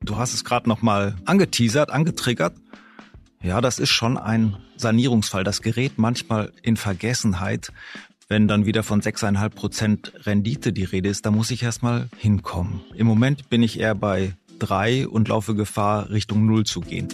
Du hast es gerade noch mal angeteasert, angetriggert. Ja, das ist schon ein Sanierungsfall. Das gerät manchmal in Vergessenheit, wenn dann wieder von 6,5 Prozent Rendite die Rede ist. Da muss ich erstmal hinkommen. Im Moment bin ich eher bei drei und laufe Gefahr, Richtung Null zu gehen.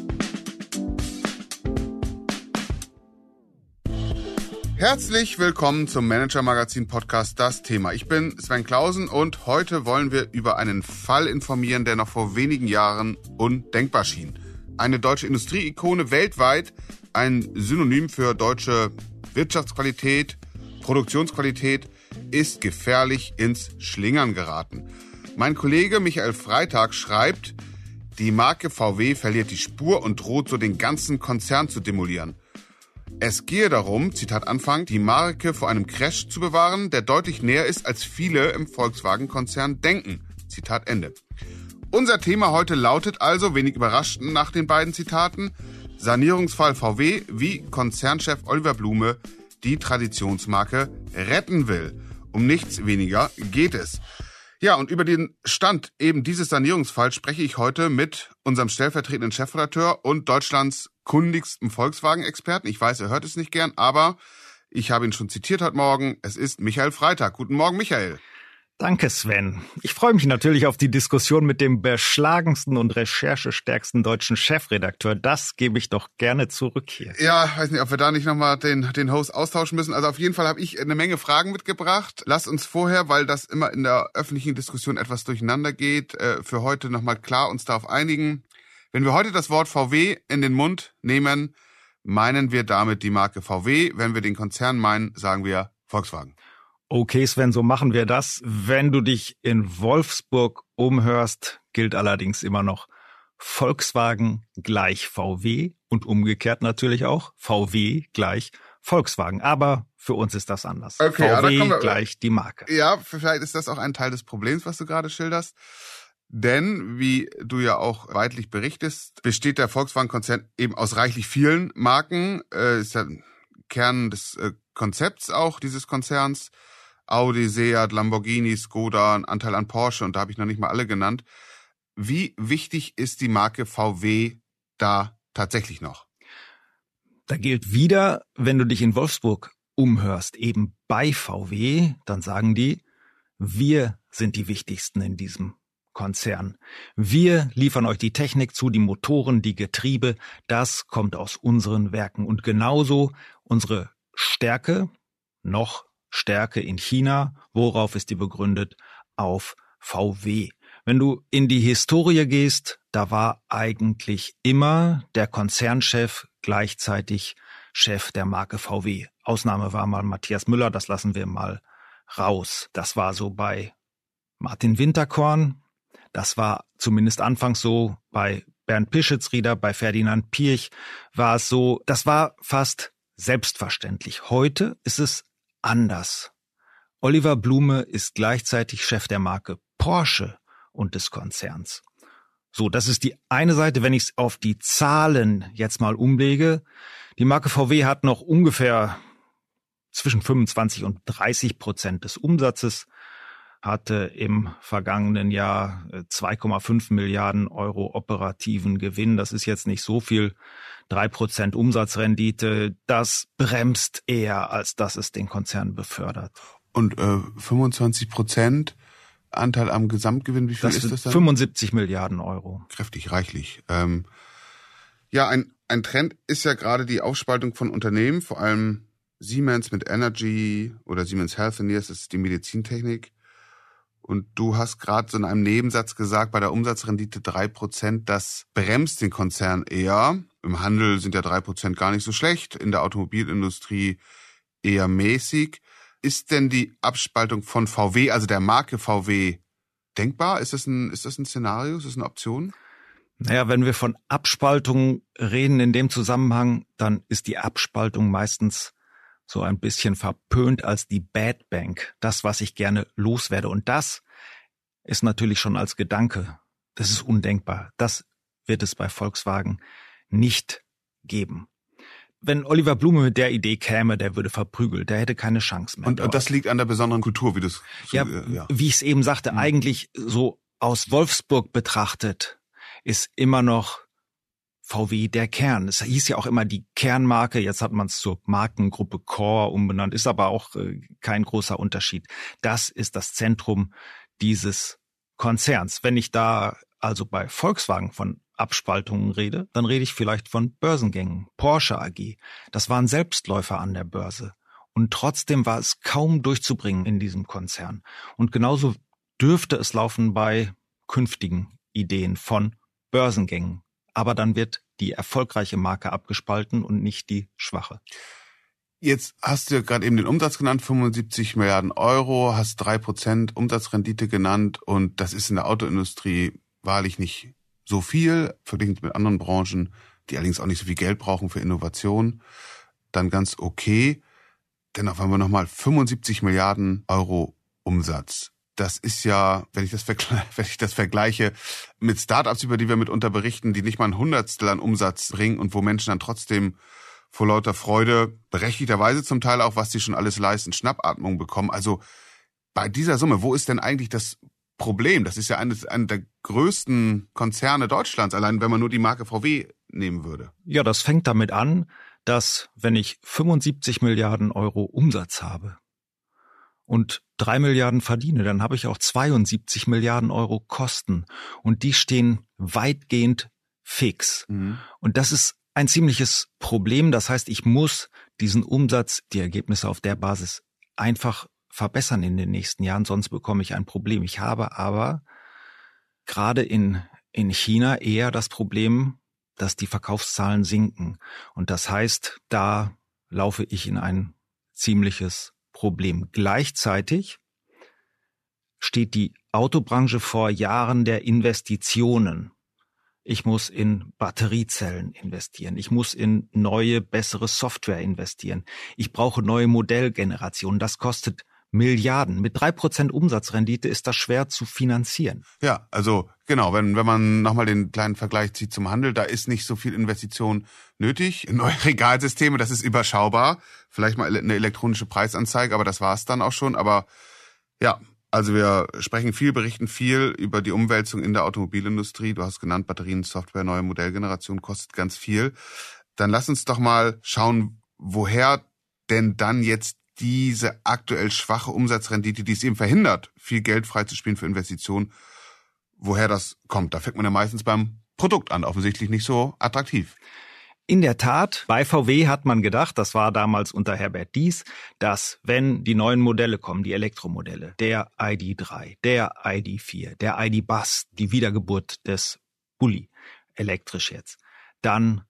Herzlich willkommen zum Manager Magazin Podcast Das Thema. Ich bin Sven Klausen und heute wollen wir über einen Fall informieren, der noch vor wenigen Jahren undenkbar schien. Eine deutsche Industrieikone weltweit, ein Synonym für deutsche Wirtschaftsqualität, Produktionsqualität, ist gefährlich ins Schlingern geraten. Mein Kollege Michael Freitag schreibt, die Marke VW verliert die Spur und droht so den ganzen Konzern zu demolieren. Es gehe darum, Zitat Anfang, die Marke vor einem Crash zu bewahren, der deutlich näher ist, als viele im Volkswagen-Konzern denken. Zitat Ende. Unser Thema heute lautet also, wenig überrascht nach den beiden Zitaten, Sanierungsfall VW, wie Konzernchef Oliver Blume die Traditionsmarke retten will. Um nichts weniger geht es. Ja, und über den Stand eben dieses Sanierungsfalls spreche ich heute mit unserem stellvertretenden Chefredakteur und Deutschlands kundigsten Volkswagen-Experten. Ich weiß, er hört es nicht gern, aber ich habe ihn schon zitiert heute Morgen. Es ist Michael Freitag. Guten Morgen, Michael. Danke, Sven. Ich freue mich natürlich auf die Diskussion mit dem beschlagensten und recherchestärksten deutschen Chefredakteur. Das gebe ich doch gerne zurück hier. Ja, weiß nicht, ob wir da nicht nochmal den, den Host austauschen müssen. Also auf jeden Fall habe ich eine Menge Fragen mitgebracht. Lass uns vorher, weil das immer in der öffentlichen Diskussion etwas durcheinander geht, äh, für heute nochmal klar uns darauf einigen. Wenn wir heute das Wort VW in den Mund nehmen, meinen wir damit die Marke VW. Wenn wir den Konzern meinen, sagen wir Volkswagen. Okay, Sven, so machen wir das. Wenn du dich in Wolfsburg umhörst, gilt allerdings immer noch Volkswagen gleich VW und umgekehrt natürlich auch VW gleich Volkswagen. Aber für uns ist das anders. Okay, VW wir, gleich die Marke. Ja, vielleicht ist das auch ein Teil des Problems, was du gerade schilderst. Denn, wie du ja auch weitlich berichtest, besteht der Volkswagen-Konzern eben aus reichlich vielen Marken. Äh, ist ja Kern des äh, Konzepts auch dieses Konzerns. Audi, Seat, Lamborghini, Skoda, ein Anteil an Porsche und da habe ich noch nicht mal alle genannt. Wie wichtig ist die Marke VW da tatsächlich noch? Da gilt wieder, wenn du dich in Wolfsburg umhörst, eben bei VW, dann sagen die, wir sind die wichtigsten in diesem Konzern. Wir liefern euch die Technik zu, die Motoren, die Getriebe, das kommt aus unseren Werken. Und genauso unsere Stärke, noch Stärke in China. Worauf ist die begründet? Auf VW. Wenn du in die Historie gehst, da war eigentlich immer der Konzernchef gleichzeitig Chef der Marke VW. Ausnahme war mal Matthias Müller, das lassen wir mal raus. Das war so bei Martin Winterkorn. Das war zumindest anfangs so bei Bernd Pischitzrieder, bei Ferdinand Pirch war es so. Das war fast selbstverständlich. Heute ist es anders. Oliver Blume ist gleichzeitig Chef der Marke Porsche und des Konzerns. So, das ist die eine Seite, wenn ich es auf die Zahlen jetzt mal umlege. Die Marke VW hat noch ungefähr zwischen 25 und 30 Prozent des Umsatzes, hatte im vergangenen Jahr 2,5 äh, Milliarden Euro operativen Gewinn. Das ist jetzt nicht so viel drei Prozent Umsatzrendite, das bremst eher, als dass es den Konzern befördert. Und äh, 25 Prozent Anteil am Gesamtgewinn, wie viel das ist das dann? 75 Milliarden Euro. Kräftig, reichlich. Ähm, ja, ein, ein Trend ist ja gerade die Aufspaltung von Unternehmen, vor allem Siemens mit Energy oder Siemens Healthineers, ist die Medizintechnik. Und du hast gerade so in einem Nebensatz gesagt, bei der Umsatzrendite drei Prozent, das bremst den Konzern eher. Im Handel sind ja drei Prozent gar nicht so schlecht, in der Automobilindustrie eher mäßig. Ist denn die Abspaltung von VW, also der Marke VW, denkbar? Ist das ein, ist das ein Szenario? Ist das eine Option? Naja, wenn wir von Abspaltung reden in dem Zusammenhang, dann ist die Abspaltung meistens so ein bisschen verpönt als die Bad Bank, das, was ich gerne loswerde. Und das ist natürlich schon als Gedanke, das ist undenkbar. Das wird es bei Volkswagen nicht geben. wenn Oliver Blume mit der Idee käme, der würde verprügelt, der hätte keine Chance mehr. Und, und das liegt an der besonderen Kultur, wie das. So, ja, ja, wie ich es eben sagte, mhm. eigentlich so aus Wolfsburg betrachtet ist immer noch VW der Kern. Es hieß ja auch immer die Kernmarke, jetzt hat man es zur Markengruppe Core umbenannt, ist aber auch äh, kein großer Unterschied. Das ist das Zentrum dieses Konzerns. Wenn ich da also bei Volkswagen von Abspaltungen rede, dann rede ich vielleicht von Börsengängen. Porsche AG, das waren Selbstläufer an der Börse. Und trotzdem war es kaum durchzubringen in diesem Konzern. Und genauso dürfte es laufen bei künftigen Ideen von Börsengängen. Aber dann wird die erfolgreiche Marke abgespalten und nicht die schwache. Jetzt hast du gerade eben den Umsatz genannt, 75 Milliarden Euro, hast drei Prozent Umsatzrendite genannt und das ist in der Autoindustrie wahrlich nicht so viel, verglichen mit anderen Branchen, die allerdings auch nicht so viel Geld brauchen für Innovation, dann ganz okay. Dennoch haben wir nochmal 75 Milliarden Euro Umsatz. Das ist ja, wenn ich das, wenn ich das vergleiche mit Startups, über die wir mitunter berichten, die nicht mal ein Hundertstel an Umsatz bringen und wo Menschen dann trotzdem vor lauter Freude, berechtigterweise zum Teil auch, was sie schon alles leisten, Schnappatmung bekommen. Also bei dieser Summe, wo ist denn eigentlich das Problem. Das ist ja eines, einer der größten Konzerne Deutschlands, allein wenn man nur die Marke VW nehmen würde. Ja, das fängt damit an, dass wenn ich 75 Milliarden Euro Umsatz habe und drei Milliarden verdiene, dann habe ich auch 72 Milliarden Euro Kosten und die stehen weitgehend fix. Mhm. Und das ist ein ziemliches Problem. Das heißt, ich muss diesen Umsatz, die Ergebnisse auf der Basis einfach verbessern in den nächsten Jahren, sonst bekomme ich ein Problem. Ich habe aber gerade in, in China eher das Problem, dass die Verkaufszahlen sinken. Und das heißt, da laufe ich in ein ziemliches Problem. Gleichzeitig steht die Autobranche vor Jahren der Investitionen. Ich muss in Batteriezellen investieren. Ich muss in neue, bessere Software investieren. Ich brauche neue Modellgenerationen. Das kostet Milliarden. Mit drei Prozent Umsatzrendite ist das schwer zu finanzieren. Ja, also genau, wenn, wenn man nochmal den kleinen Vergleich zieht zum Handel, da ist nicht so viel Investition nötig. Neue Regalsysteme, das ist überschaubar. Vielleicht mal eine elektronische Preisanzeige, aber das war's dann auch schon. Aber ja, also wir sprechen viel, berichten viel über die Umwälzung in der Automobilindustrie. Du hast genannt, Batterien, Software, neue Modellgeneration kostet ganz viel. Dann lass uns doch mal schauen, woher denn dann jetzt diese aktuell schwache Umsatzrendite, die es eben verhindert, viel Geld freizuspielen für Investitionen, woher das kommt. Da fängt man ja meistens beim Produkt an, offensichtlich nicht so attraktiv. In der Tat, bei VW hat man gedacht, das war damals unter Herbert Dies, dass wenn die neuen Modelle kommen, die Elektromodelle, der ID3, der ID4, der ID Bus, die Wiedergeburt des Bulli, elektrisch jetzt, dann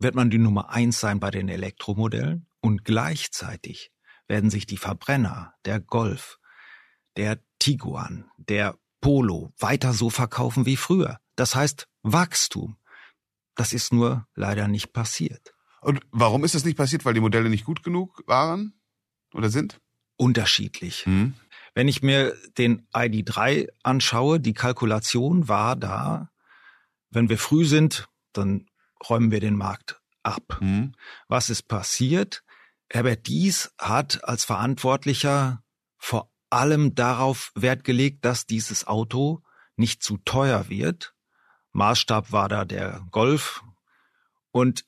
wird man die Nummer eins sein bei den Elektromodellen und gleichzeitig werden sich die Verbrenner, der Golf, der Tiguan, der Polo weiter so verkaufen wie früher. Das heißt Wachstum. Das ist nur leider nicht passiert. Und warum ist das nicht passiert? Weil die Modelle nicht gut genug waren oder sind? Unterschiedlich. Hm. Wenn ich mir den ID3 anschaue, die Kalkulation war da, wenn wir früh sind, dann räumen wir den Markt ab. Hm. Was ist passiert? Herbert Dies hat als Verantwortlicher vor allem darauf Wert gelegt, dass dieses Auto nicht zu teuer wird. Maßstab war da der Golf. Und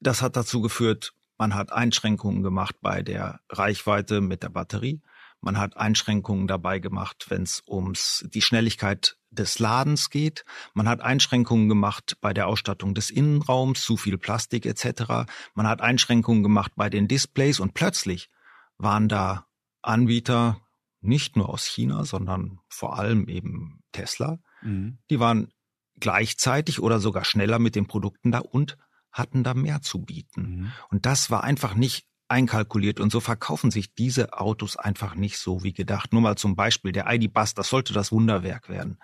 das hat dazu geführt, man hat Einschränkungen gemacht bei der Reichweite mit der Batterie. Man hat Einschränkungen dabei gemacht, wenn es ums die Schnelligkeit des Ladens geht. Man hat Einschränkungen gemacht bei der Ausstattung des Innenraums, zu viel Plastik etc. Man hat Einschränkungen gemacht bei den Displays und plötzlich waren da Anbieter nicht nur aus China, sondern vor allem eben Tesla. Mhm. Die waren gleichzeitig oder sogar schneller mit den Produkten da und hatten da mehr zu bieten. Mhm. Und das war einfach nicht einkalkuliert und so verkaufen sich diese Autos einfach nicht so wie gedacht. Nur mal zum Beispiel der ID Bus, das sollte das Wunderwerk werden.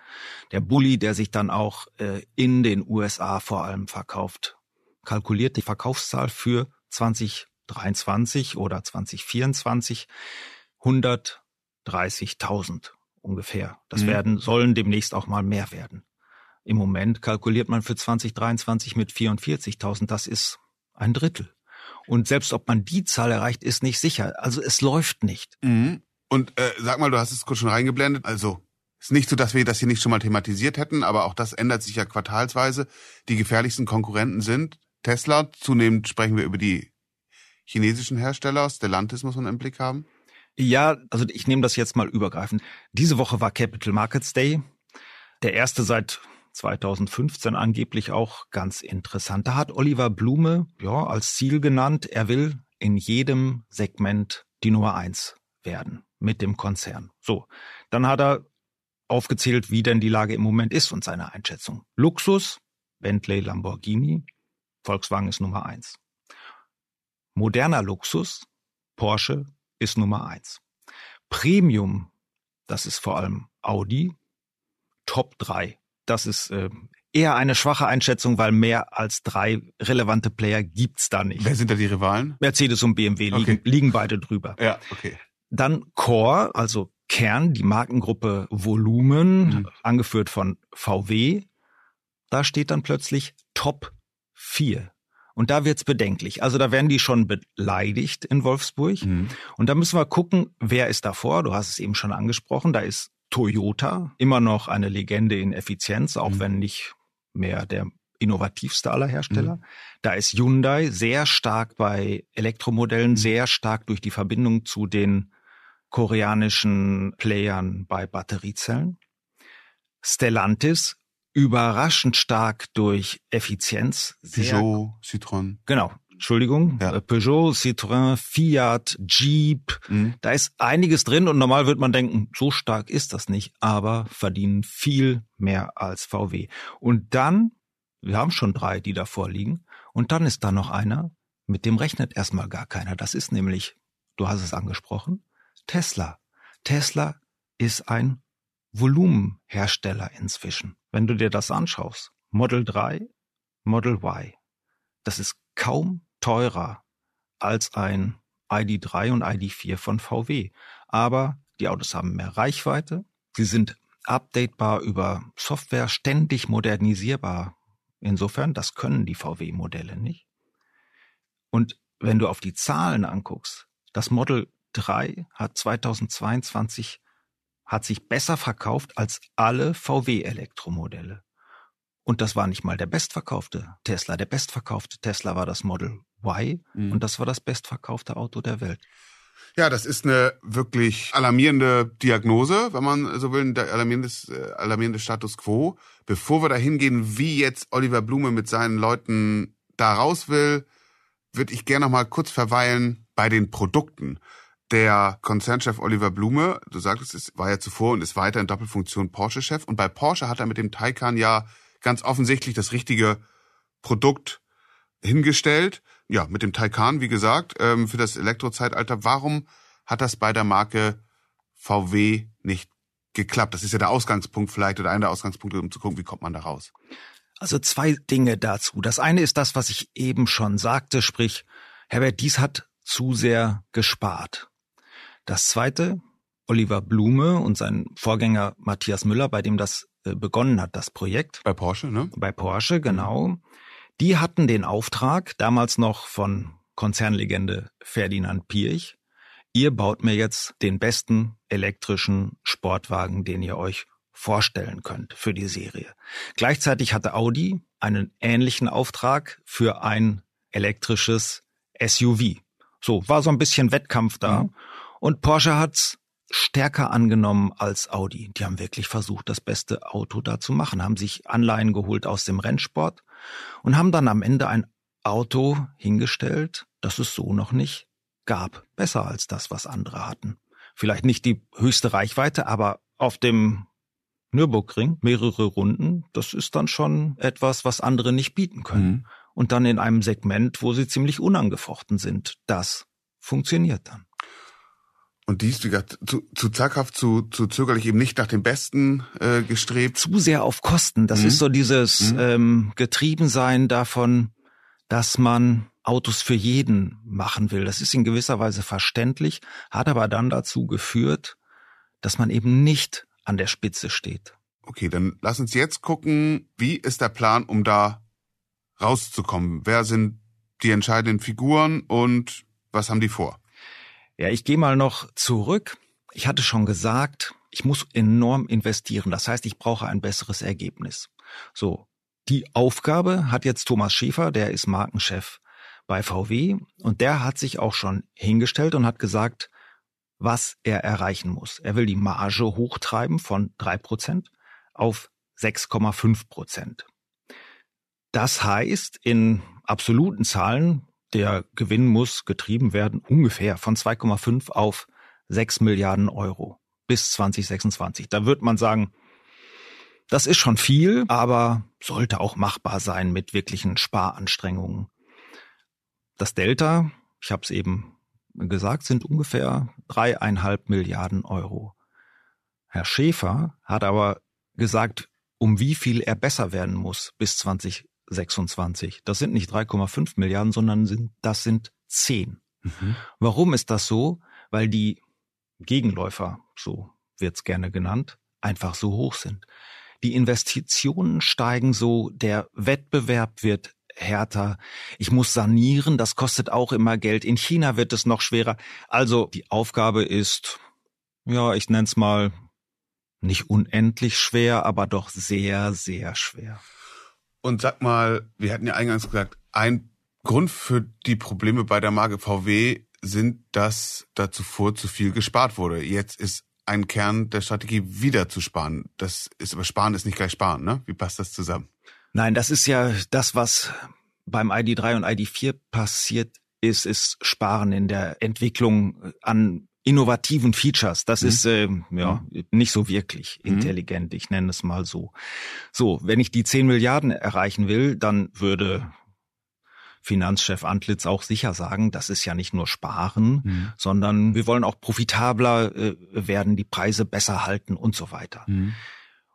Der Bulli, der sich dann auch äh, in den USA vor allem verkauft, kalkuliert die Verkaufszahl für 2023 oder 2024 130.000 ungefähr. Das mhm. werden sollen demnächst auch mal mehr werden. Im Moment kalkuliert man für 2023 mit 44.000. Das ist ein Drittel. Und selbst ob man die Zahl erreicht, ist nicht sicher. Also es läuft nicht. Mhm. Und äh, sag mal, du hast es kurz schon reingeblendet. Also ist nicht so, dass wir das hier nicht schon mal thematisiert hätten, aber auch das ändert sich ja quartalsweise. Die gefährlichsten Konkurrenten sind Tesla. Zunehmend sprechen wir über die chinesischen Hersteller. Stellantis muss man im Blick haben. Ja, also ich nehme das jetzt mal übergreifend. Diese Woche war Capital Markets Day. Der erste seit 2015 angeblich auch ganz interessant. Da hat Oliver Blume ja als Ziel genannt, er will in jedem Segment die Nummer eins werden mit dem Konzern. So, dann hat er aufgezählt, wie denn die Lage im Moment ist und seine Einschätzung. Luxus, Bentley, Lamborghini, Volkswagen ist Nummer eins. Moderner Luxus, Porsche ist Nummer eins. Premium, das ist vor allem Audi, Top 3. Das ist äh, eher eine schwache Einschätzung, weil mehr als drei relevante Player gibt's da nicht. Wer sind da die Rivalen? Mercedes und BMW liegen, okay. liegen beide drüber. Ja, okay. Dann Core, also Kern, die Markengruppe Volumen, mhm. angeführt von VW. Da steht dann plötzlich Top 4. Und da wird's bedenklich. Also da werden die schon beleidigt in Wolfsburg. Mhm. Und da müssen wir gucken, wer ist davor. Du hast es eben schon angesprochen. Da ist Toyota, immer noch eine Legende in Effizienz, auch mhm. wenn nicht mehr der innovativste aller Hersteller. Mhm. Da ist Hyundai sehr stark bei Elektromodellen, mhm. sehr stark durch die Verbindung zu den koreanischen Playern bei Batteriezellen. Stellantis überraschend stark durch Effizienz. Peugeot, Citroën. Genau. Entschuldigung, ja. Äh, Peugeot, Citroën, Fiat, Jeep, mhm. da ist einiges drin und normal wird man denken, so stark ist das nicht, aber verdienen viel mehr als VW. Und dann, wir haben schon drei, die da vorliegen, und dann ist da noch einer, mit dem rechnet erstmal gar keiner. Das ist nämlich, du hast es angesprochen, Tesla. Tesla ist ein Volumenhersteller inzwischen. Wenn du dir das anschaust, Model 3, Model Y, das ist kaum teurer als ein ID3 und ID4 von VW. Aber die Autos haben mehr Reichweite, sie sind updatebar über Software, ständig modernisierbar. Insofern, das können die VW-Modelle nicht. Und wenn du auf die Zahlen anguckst, das Model 3 hat 2022 hat sich besser verkauft als alle VW-Elektromodelle. Und das war nicht mal der bestverkaufte Tesla. Der bestverkaufte Tesla war das Model Y mhm. und das war das bestverkaufte Auto der Welt. Ja, das ist eine wirklich alarmierende Diagnose, wenn man so will, ein alarmierendes, äh, alarmierendes Status quo. Bevor wir da hingehen, wie jetzt Oliver Blume mit seinen Leuten da raus will, würde ich gerne noch mal kurz verweilen bei den Produkten. Der Konzernchef Oliver Blume, du sagtest, es war ja zuvor und ist weiter in Doppelfunktion Porsche-Chef. Und bei Porsche hat er mit dem Taycan ja ganz offensichtlich das richtige Produkt hingestellt. Ja, mit dem Taycan, wie gesagt, ähm, für das Elektrozeitalter. Warum hat das bei der Marke VW nicht geklappt? Das ist ja der Ausgangspunkt vielleicht oder einer der Ausgangspunkte, um zu gucken, wie kommt man da raus. Also zwei Dinge dazu. Das eine ist das, was ich eben schon sagte, sprich, Herbert Dies hat zu sehr gespart. Das zweite, Oliver Blume und sein Vorgänger Matthias Müller, bei dem das begonnen hat, das Projekt. Bei Porsche, ne? Bei Porsche, genau. Die hatten den Auftrag, damals noch von Konzernlegende Ferdinand Pirch, ihr baut mir jetzt den besten elektrischen Sportwagen, den ihr euch vorstellen könnt für die Serie. Gleichzeitig hatte Audi einen ähnlichen Auftrag für ein elektrisches SUV. So, war so ein bisschen Wettkampf da. Mhm. Und Porsche hat's stärker angenommen als Audi. Die haben wirklich versucht, das beste Auto da zu machen, haben sich Anleihen geholt aus dem Rennsport und haben dann am Ende ein Auto hingestellt, das es so noch nicht gab. Besser als das, was andere hatten. Vielleicht nicht die höchste Reichweite, aber auf dem Nürburgring mehrere Runden, das ist dann schon etwas, was andere nicht bieten können. Mhm. Und dann in einem Segment, wo sie ziemlich unangefochten sind. Das funktioniert dann. Und dies, wie gesagt, zu, zu zaghaft, zu, zu zögerlich eben nicht nach dem Besten äh, gestrebt. Zu sehr auf Kosten. Das mhm. ist so dieses mhm. ähm, Getriebensein davon, dass man Autos für jeden machen will. Das ist in gewisser Weise verständlich, hat aber dann dazu geführt, dass man eben nicht an der Spitze steht. Okay, dann lass uns jetzt gucken, wie ist der Plan, um da rauszukommen? Wer sind die entscheidenden Figuren und was haben die vor? Ja, ich gehe mal noch zurück. Ich hatte schon gesagt, ich muss enorm investieren. Das heißt, ich brauche ein besseres Ergebnis. So, die Aufgabe hat jetzt Thomas Schäfer, der ist Markenchef bei VW und der hat sich auch schon hingestellt und hat gesagt, was er erreichen muss. Er will die Marge hochtreiben von drei Prozent auf 6,5 Prozent. Das heißt, in absoluten Zahlen, der Gewinn muss getrieben werden ungefähr von 2,5 auf 6 Milliarden Euro bis 2026. Da wird man sagen, das ist schon viel, aber sollte auch machbar sein mit wirklichen Sparanstrengungen. Das Delta, ich habe es eben gesagt, sind ungefähr dreieinhalb Milliarden Euro. Herr Schäfer hat aber gesagt, um wie viel er besser werden muss bis 2026. Das sind nicht 3,5 Milliarden, sondern sind, das sind 10. Mhm. Warum ist das so? Weil die Gegenläufer, so wird's gerne genannt, einfach so hoch sind. Die Investitionen steigen so, der Wettbewerb wird härter. Ich muss sanieren, das kostet auch immer Geld. In China wird es noch schwerer. Also die Aufgabe ist, ja, ich nenne es mal nicht unendlich schwer, aber doch sehr, sehr schwer. Und sag mal, wir hatten ja eingangs gesagt, ein Grund für die Probleme bei der Marke VW sind, dass da zuvor zu viel gespart wurde. Jetzt ist ein Kern der Strategie wieder zu sparen. Das ist aber sparen ist nicht gleich sparen, ne? Wie passt das zusammen? Nein, das ist ja das, was beim ID3 und ID4 passiert ist, ist Sparen in der Entwicklung an innovativen Features. Das mhm. ist äh, ja mhm. nicht so wirklich mhm. intelligent. Ich nenne es mal so. So, wenn ich die 10 Milliarden erreichen will, dann würde Finanzchef Antlitz auch sicher sagen, das ist ja nicht nur Sparen, mhm. sondern wir wollen auch profitabler äh, werden, die Preise besser halten und so weiter. Mhm.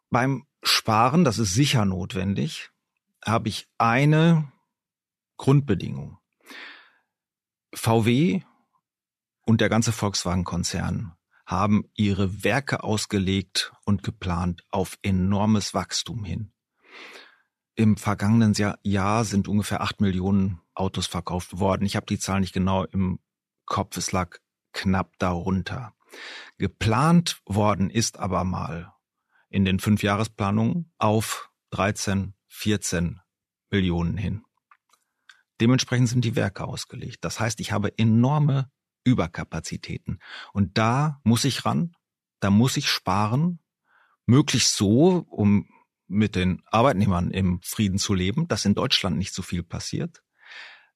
Beim Sparen, das ist sicher notwendig, habe ich eine Grundbedingung. VW und der ganze Volkswagen-Konzern haben ihre Werke ausgelegt und geplant auf enormes Wachstum hin. Im vergangenen Jahr sind ungefähr acht Millionen Autos verkauft worden. Ich habe die Zahl nicht genau im Kopf, es lag knapp darunter. Geplant worden ist aber mal in den Fünfjahresplanungen auf 13, 14 Millionen hin. Dementsprechend sind die Werke ausgelegt. Das heißt, ich habe enorme Überkapazitäten. Und da muss ich ran, da muss ich sparen, möglichst so, um mit den Arbeitnehmern im Frieden zu leben, dass in Deutschland nicht so viel passiert.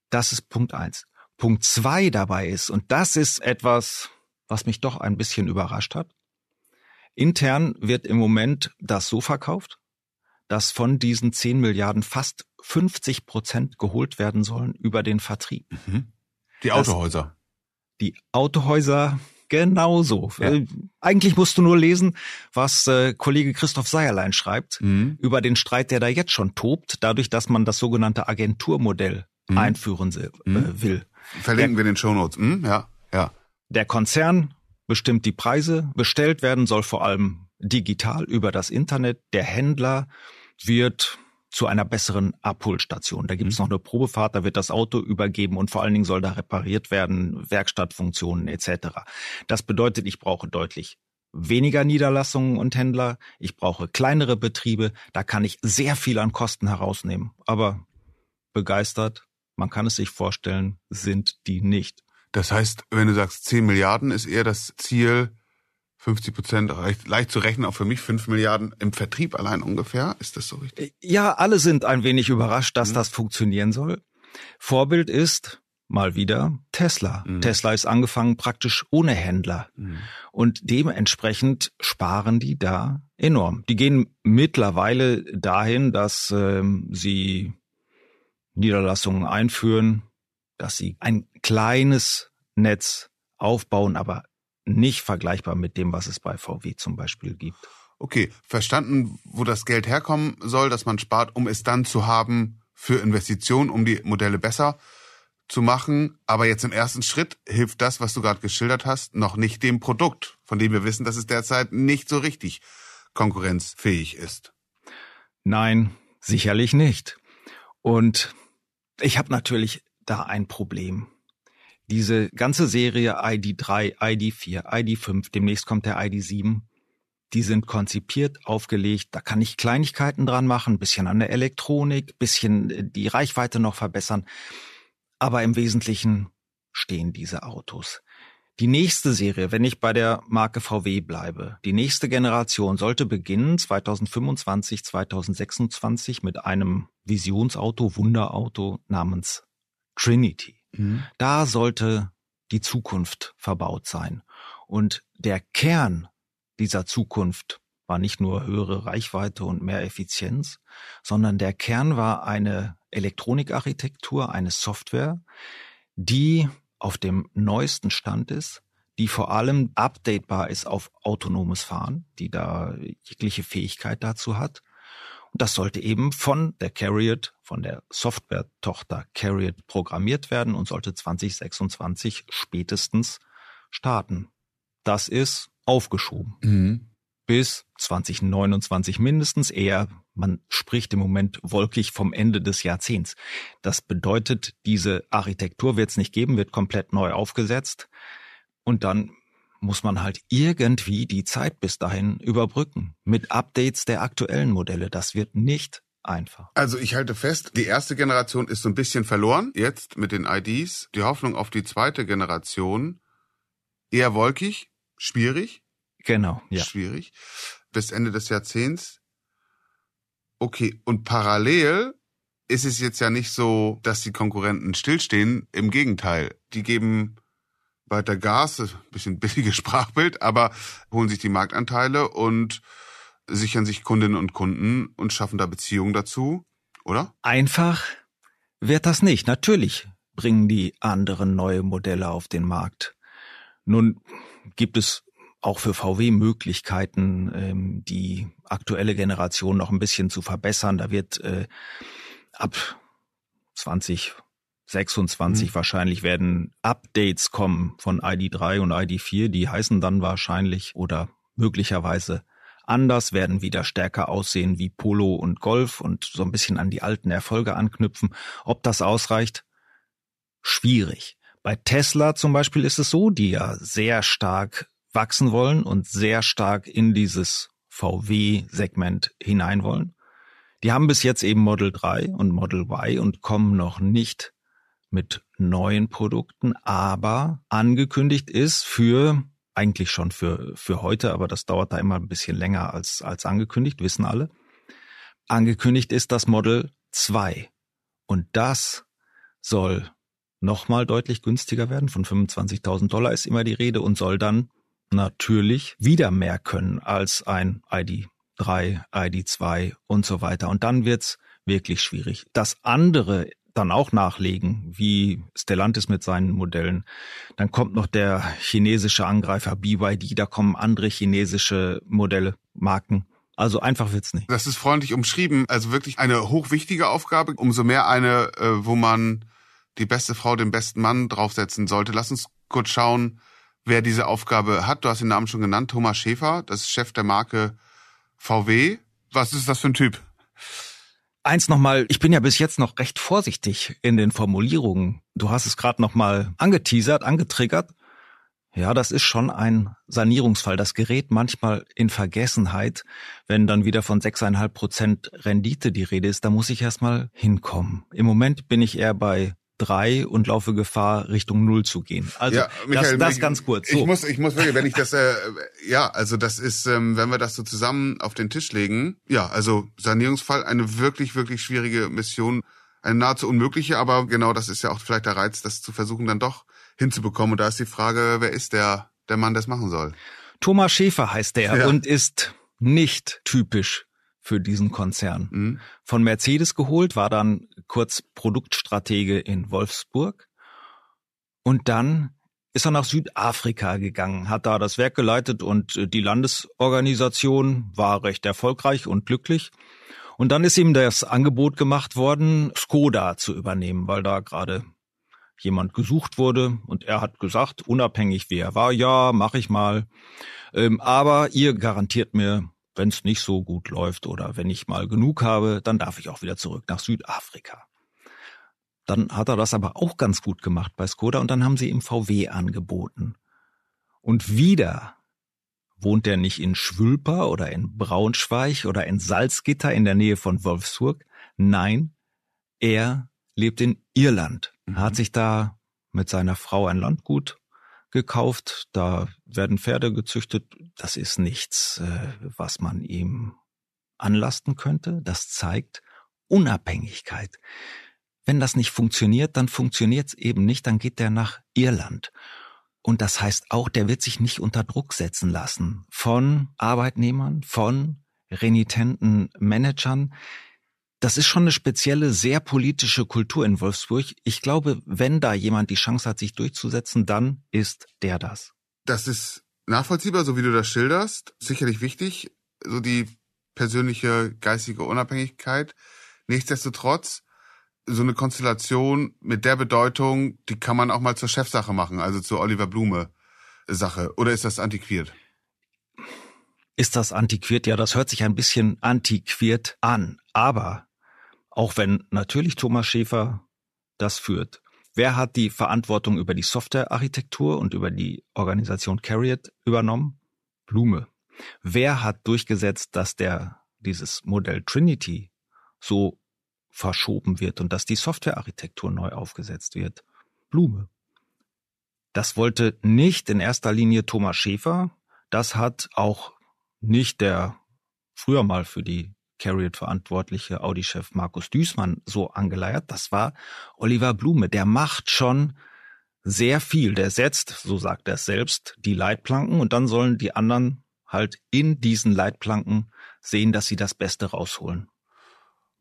Das ist Punkt eins. Punkt zwei dabei ist, und das ist etwas, was mich doch ein bisschen überrascht hat. Intern wird im Moment das so verkauft, dass von diesen 10 Milliarden fast 50 Prozent geholt werden sollen über den Vertrieb. Mhm. Die Autohäuser. Die Autohäuser Genauso. Ja. Äh, eigentlich musst du nur lesen, was äh, Kollege Christoph Seierlein schreibt mhm. über den Streit, der da jetzt schon tobt, dadurch, dass man das sogenannte Agenturmodell mhm. einführen äh, mhm. will. Verlinken der, wir den Shownotes. Mhm, ja, ja. Der Konzern bestimmt die Preise, bestellt werden soll vor allem digital über das Internet. Der Händler wird zu einer besseren Abholstation. Da gibt es mhm. noch eine Probefahrt, da wird das Auto übergeben und vor allen Dingen soll da repariert werden, Werkstattfunktionen etc. Das bedeutet, ich brauche deutlich weniger Niederlassungen und Händler, ich brauche kleinere Betriebe, da kann ich sehr viel an Kosten herausnehmen. Aber begeistert, man kann es sich vorstellen, sind die nicht. Das heißt, wenn du sagst, 10 Milliarden ist eher das Ziel, 50 Prozent leicht, leicht zu rechnen, auch für mich 5 Milliarden im Vertrieb allein ungefähr. Ist das so richtig? Ja, alle sind ein wenig überrascht, dass mhm. das funktionieren soll. Vorbild ist mal wieder Tesla. Mhm. Tesla ist angefangen praktisch ohne Händler. Mhm. Und dementsprechend sparen die da enorm. Die gehen mittlerweile dahin, dass ähm, sie Niederlassungen einführen, dass sie ein kleines Netz aufbauen, aber nicht vergleichbar mit dem, was es bei VW zum Beispiel gibt. Okay, verstanden, wo das Geld herkommen soll, dass man spart, um es dann zu haben für Investitionen, um die Modelle besser zu machen. Aber jetzt im ersten Schritt hilft das, was du gerade geschildert hast, noch nicht dem Produkt, von dem wir wissen, dass es derzeit nicht so richtig konkurrenzfähig ist. Nein, sicherlich nicht. Und ich habe natürlich da ein Problem. Diese ganze Serie ID3, ID4, ID5, demnächst kommt der ID7, die sind konzipiert, aufgelegt, da kann ich Kleinigkeiten dran machen, bisschen an der Elektronik, bisschen äh, die Reichweite noch verbessern. Aber im Wesentlichen stehen diese Autos. Die nächste Serie, wenn ich bei der Marke VW bleibe, die nächste Generation sollte beginnen 2025, 2026 mit einem Visionsauto, Wunderauto namens Trinity. Mhm. Da sollte die Zukunft verbaut sein. Und der Kern dieser Zukunft war nicht nur höhere Reichweite und mehr Effizienz, sondern der Kern war eine Elektronikarchitektur, eine Software, die auf dem neuesten Stand ist, die vor allem updatebar ist auf autonomes Fahren, die da jegliche Fähigkeit dazu hat. Das sollte eben von der Carriot, von der Software-Tochter Carriot programmiert werden und sollte 2026 spätestens starten. Das ist aufgeschoben. Mhm. Bis 2029 mindestens, eher man spricht im Moment wolkig vom Ende des Jahrzehnts. Das bedeutet, diese Architektur wird es nicht geben, wird komplett neu aufgesetzt. Und dann muss man halt irgendwie die Zeit bis dahin überbrücken. Mit Updates der aktuellen Modelle. Das wird nicht einfach. Also ich halte fest, die erste Generation ist so ein bisschen verloren. Jetzt mit den IDs. Die Hoffnung auf die zweite Generation eher wolkig, schwierig. Genau, ja. Schwierig. Bis Ende des Jahrzehnts. Okay, und parallel ist es jetzt ja nicht so, dass die Konkurrenten stillstehen. Im Gegenteil, die geben weiter Gas, ein bisschen billiges Sprachbild, aber holen sich die Marktanteile und sichern sich Kundinnen und Kunden und schaffen da Beziehungen dazu, oder? Einfach wird das nicht. Natürlich bringen die anderen neue Modelle auf den Markt. Nun gibt es auch für VW Möglichkeiten, ähm, die aktuelle Generation noch ein bisschen zu verbessern. Da wird äh, ab 20 26 mhm. wahrscheinlich werden Updates kommen von ID3 und ID4. Die heißen dann wahrscheinlich oder möglicherweise anders, werden wieder stärker aussehen wie Polo und Golf und so ein bisschen an die alten Erfolge anknüpfen. Ob das ausreicht? Schwierig. Bei Tesla zum Beispiel ist es so, die ja sehr stark wachsen wollen und sehr stark in dieses VW-Segment hinein wollen. Die haben bis jetzt eben Model 3 und Model Y und kommen noch nicht mit neuen Produkten, aber angekündigt ist für eigentlich schon für, für heute, aber das dauert da immer ein bisschen länger als, als angekündigt, wissen alle. Angekündigt ist das Model 2. Und das soll nochmal deutlich günstiger werden. Von 25.000 Dollar ist immer die Rede und soll dann natürlich wieder mehr können als ein ID3, ID2 und so weiter. Und dann wird's wirklich schwierig. Das andere dann auch nachlegen, wie Stellantis mit seinen Modellen. Dann kommt noch der chinesische Angreifer BYD, da kommen andere chinesische Modelle, Marken. Also einfach wird's nicht. Das ist freundlich umschrieben. Also wirklich eine hochwichtige Aufgabe. Umso mehr eine, äh, wo man die beste Frau, den besten Mann draufsetzen sollte. Lass uns kurz schauen, wer diese Aufgabe hat. Du hast den Namen schon genannt, Thomas Schäfer, das ist Chef der Marke VW. Was ist das für ein Typ? Eins nochmal, ich bin ja bis jetzt noch recht vorsichtig in den Formulierungen. Du hast es gerade nochmal angeteasert, angetriggert. Ja, das ist schon ein Sanierungsfall. Das gerät manchmal in Vergessenheit, wenn dann wieder von sechseinhalb Prozent Rendite die Rede ist. Da muss ich erstmal hinkommen. Im Moment bin ich eher bei drei und laufe Gefahr, Richtung null zu gehen. Also ja, Michael, das, das ich, ganz kurz. So. Ich muss, ich muss wirklich, wenn ich das, äh, ja, also das ist, ähm, wenn wir das so zusammen auf den Tisch legen, ja, also Sanierungsfall, eine wirklich, wirklich schwierige Mission, eine nahezu unmögliche, aber genau das ist ja auch vielleicht der Reiz, das zu versuchen, dann doch hinzubekommen. Und da ist die Frage, wer ist der, der Mann, der es machen soll? Thomas Schäfer heißt der ja. und ist nicht typisch für diesen Konzern. Mhm. Von Mercedes geholt, war dann kurz Produktstratege in Wolfsburg und dann ist er nach Südafrika gegangen, hat da das Werk geleitet und äh, die Landesorganisation war recht erfolgreich und glücklich. Und dann ist ihm das Angebot gemacht worden, Skoda zu übernehmen, weil da gerade jemand gesucht wurde und er hat gesagt, unabhängig wie er war, ja, mach ich mal. Ähm, aber ihr garantiert mir wenn es nicht so gut läuft oder wenn ich mal genug habe, dann darf ich auch wieder zurück nach Südafrika. Dann hat er das aber auch ganz gut gemacht bei Skoda und dann haben sie ihm VW angeboten. Und wieder wohnt er nicht in Schwülper oder in Braunschweig oder in Salzgitter in der Nähe von Wolfsburg. Nein, er lebt in Irland. Mhm. hat sich da mit seiner Frau ein Landgut gekauft. Da werden Pferde gezüchtet. Das ist nichts, äh, was man ihm anlasten könnte. Das zeigt Unabhängigkeit. Wenn das nicht funktioniert, dann funktioniert es eben nicht, dann geht der nach Irland. Und das heißt auch, der wird sich nicht unter Druck setzen lassen von Arbeitnehmern, von renitenten Managern. Das ist schon eine spezielle, sehr politische Kultur in Wolfsburg. Ich glaube, wenn da jemand die Chance hat, sich durchzusetzen, dann ist der das. Das ist nachvollziehbar, so wie du das schilderst. Sicherlich wichtig, so die persönliche geistige Unabhängigkeit. Nichtsdestotrotz so eine Konstellation mit der Bedeutung, die kann man auch mal zur Chefsache machen, also zur Oliver Blume Sache. Oder ist das antiquiert? Ist das antiquiert? Ja, das hört sich ein bisschen antiquiert an. Aber auch wenn natürlich Thomas Schäfer das führt, wer hat die Verantwortung über die Softwarearchitektur und über die Organisation Carriot übernommen? Blume. Wer hat durchgesetzt, dass der dieses Modell Trinity so verschoben wird und dass die Softwarearchitektur neu aufgesetzt wird. Blume. Das wollte nicht in erster Linie Thomas Schäfer. Das hat auch nicht der früher mal für die Carriot verantwortliche Audi-Chef Markus Düßmann so angeleiert. Das war Oliver Blume. Der macht schon sehr viel. Der setzt, so sagt er selbst, die Leitplanken und dann sollen die anderen halt in diesen Leitplanken sehen, dass sie das Beste rausholen.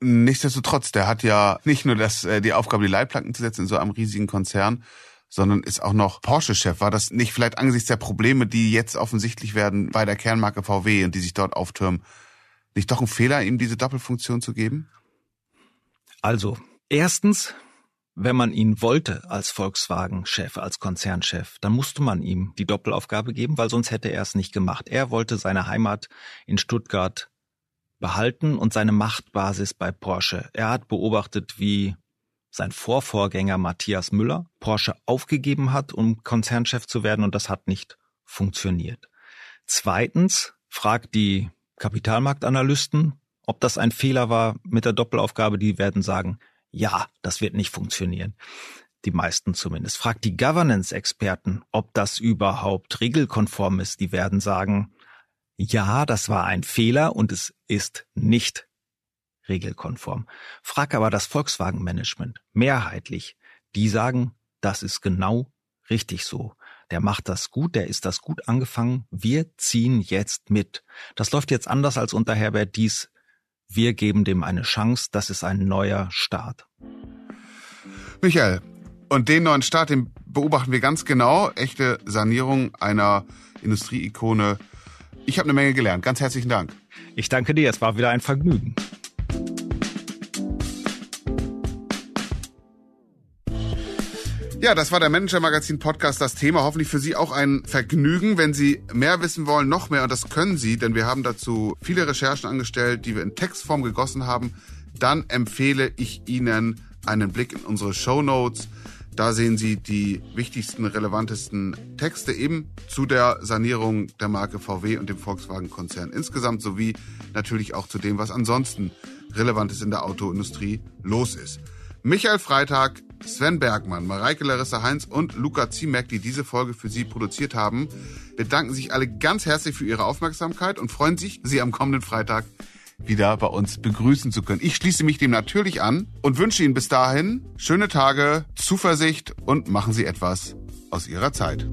Nichtsdestotrotz, der hat ja nicht nur das, äh, die Aufgabe, die Leitplanken zu setzen in so einem riesigen Konzern, sondern ist auch noch Porsche-Chef. War das nicht vielleicht angesichts der Probleme, die jetzt offensichtlich werden bei der Kernmarke VW und die sich dort auftürmen, nicht doch ein Fehler, ihm diese Doppelfunktion zu geben? Also, erstens, wenn man ihn wollte als Volkswagen-Chef, als Konzernchef, dann musste man ihm die Doppelaufgabe geben, weil sonst hätte er es nicht gemacht. Er wollte seine Heimat in Stuttgart behalten und seine Machtbasis bei Porsche. Er hat beobachtet, wie sein Vorvorgänger Matthias Müller Porsche aufgegeben hat, um Konzernchef zu werden und das hat nicht funktioniert. Zweitens fragt die Kapitalmarktanalysten, ob das ein Fehler war mit der Doppelaufgabe. Die werden sagen, ja, das wird nicht funktionieren. Die meisten zumindest. Fragt die Governance-Experten, ob das überhaupt regelkonform ist. Die werden sagen, ja, das war ein Fehler und es ist nicht regelkonform. Frag aber das Volkswagen-Management mehrheitlich. Die sagen, das ist genau richtig so. Der macht das gut, der ist das gut angefangen. Wir ziehen jetzt mit. Das läuft jetzt anders als unter Herbert Dies. Wir geben dem eine Chance. Das ist ein neuer Start. Michael, und den neuen Start, den beobachten wir ganz genau. Echte Sanierung einer Industrieikone ich habe eine Menge gelernt. Ganz herzlichen Dank. Ich danke dir. Es war wieder ein Vergnügen. Ja, das war der Manager Magazin Podcast. Das Thema hoffentlich für Sie auch ein Vergnügen. Wenn Sie mehr wissen wollen, noch mehr, und das können Sie, denn wir haben dazu viele Recherchen angestellt, die wir in Textform gegossen haben, dann empfehle ich Ihnen einen Blick in unsere Show Notes. Da sehen Sie die wichtigsten, relevantesten Texte eben zu der Sanierung der Marke VW und dem Volkswagen-Konzern insgesamt, sowie natürlich auch zu dem, was ansonsten Relevantes in der Autoindustrie los ist. Michael Freitag, Sven Bergmann, Mareike Larissa Heinz und Luca Ziemek, die diese Folge für Sie produziert haben, bedanken sich alle ganz herzlich für Ihre Aufmerksamkeit und freuen sich, Sie am kommenden Freitag wieder bei uns begrüßen zu können. Ich schließe mich dem natürlich an und wünsche Ihnen bis dahin schöne Tage, Zuversicht und machen Sie etwas aus Ihrer Zeit.